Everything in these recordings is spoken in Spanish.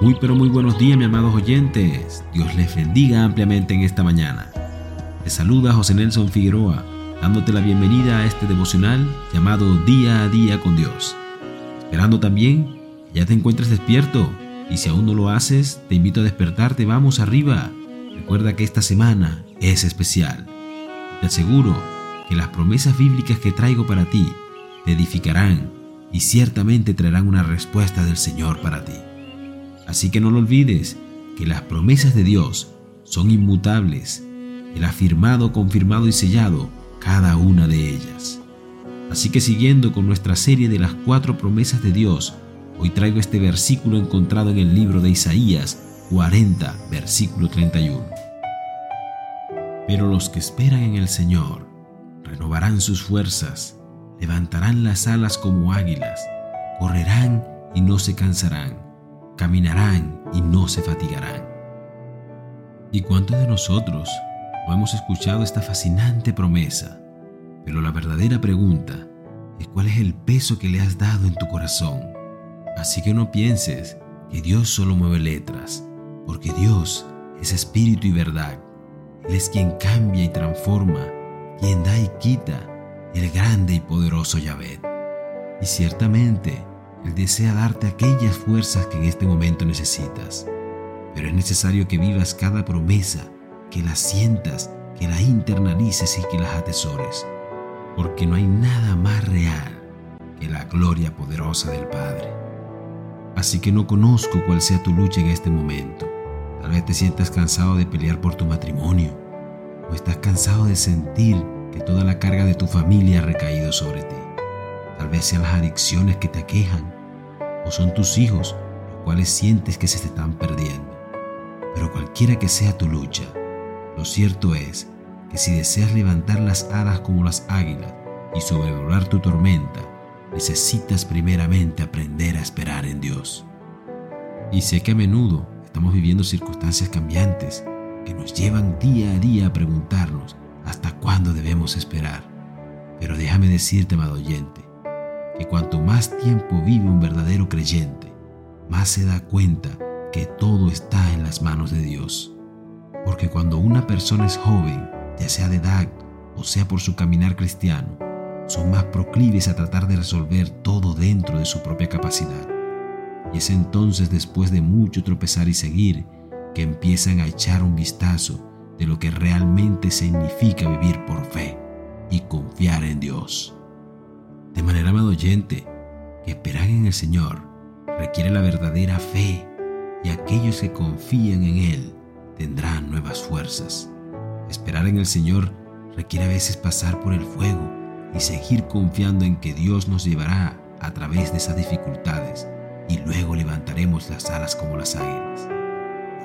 Muy pero muy buenos días, mis amados oyentes. Dios les bendiga ampliamente en esta mañana. Les saluda José Nelson Figueroa, dándote la bienvenida a este devocional llamado Día a Día con Dios. Esperando también que ya te encuentres despierto y si aún no lo haces, te invito a despertarte, vamos arriba. Recuerda que esta semana es especial. Te aseguro que las promesas bíblicas que traigo para ti te edificarán y ciertamente traerán una respuesta del Señor para ti. Así que no lo olvides, que las promesas de Dios son inmutables. Él ha firmado, confirmado y sellado cada una de ellas. Así que siguiendo con nuestra serie de las cuatro promesas de Dios, hoy traigo este versículo encontrado en el libro de Isaías 40, versículo 31. Pero los que esperan en el Señor renovarán sus fuerzas levantarán las alas como águilas, correrán y no se cansarán, caminarán y no se fatigarán. ¿Y cuántos de nosotros no hemos escuchado esta fascinante promesa? Pero la verdadera pregunta es cuál es el peso que le has dado en tu corazón. Así que no pienses que Dios solo mueve letras, porque Dios es espíritu y verdad. Él es quien cambia y transforma, quien da y quita, el grande y poderoso Yahvé. Y ciertamente, Él desea darte aquellas fuerzas que en este momento necesitas. Pero es necesario que vivas cada promesa, que la sientas, que la internalices y que las atesores. Porque no hay nada más real que la gloria poderosa del Padre. Así que no conozco cuál sea tu lucha en este momento. Tal vez te sientas cansado de pelear por tu matrimonio, o estás cansado de sentir que toda la carga de tu familia ha recaído sobre ti. Tal vez sean las adicciones que te aquejan son tus hijos los cuales sientes que se te están perdiendo. Pero cualquiera que sea tu lucha, lo cierto es que si deseas levantar las alas como las águilas y sobrevolar tu tormenta, necesitas primeramente aprender a esperar en Dios. Y sé que a menudo estamos viviendo circunstancias cambiantes que nos llevan día a día a preguntarnos hasta cuándo debemos esperar. Pero déjame decirte, amado oyente, más tiempo vive un verdadero creyente, más se da cuenta que todo está en las manos de Dios. Porque cuando una persona es joven, ya sea de edad o sea por su caminar cristiano, son más proclives a tratar de resolver todo dentro de su propia capacidad. Y es entonces después de mucho tropezar y seguir que empiezan a echar un vistazo de lo que realmente significa vivir por fe y confiar en Dios. De manera, amado oyente, que esperar en el Señor requiere la verdadera fe y aquellos que confían en Él tendrán nuevas fuerzas. Esperar en el Señor requiere a veces pasar por el fuego y seguir confiando en que Dios nos llevará a través de esas dificultades y luego levantaremos las alas como las águilas.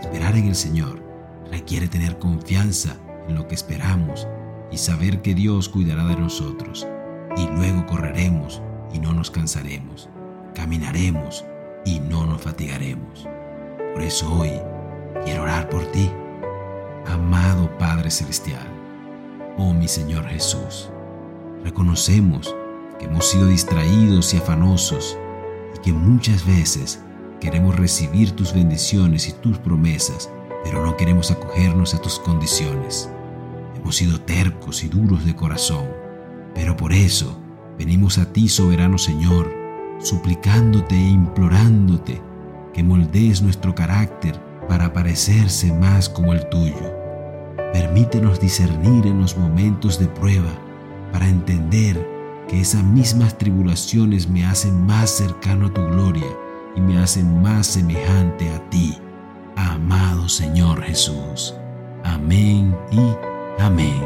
Esperar en el Señor requiere tener confianza en lo que esperamos y saber que Dios cuidará de nosotros. Y luego correremos y no nos cansaremos. Caminaremos y no nos fatigaremos. Por eso hoy quiero orar por ti, amado Padre Celestial. Oh mi Señor Jesús, reconocemos que hemos sido distraídos y afanosos y que muchas veces queremos recibir tus bendiciones y tus promesas pero no queremos acogernos a tus condiciones. Hemos sido tercos y duros de corazón, pero por eso venimos a ti, soberano Señor, suplicándote e implorándote que moldees nuestro carácter para parecerse más como el tuyo. Permítenos discernir en los momentos de prueba para entender que esas mismas tribulaciones me hacen más cercano a tu gloria y me hacen más semejante a ti amado Señor Jesús. Amén y amén.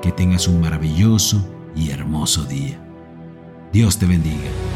Que tengas un maravilloso y hermoso día. Dios te bendiga.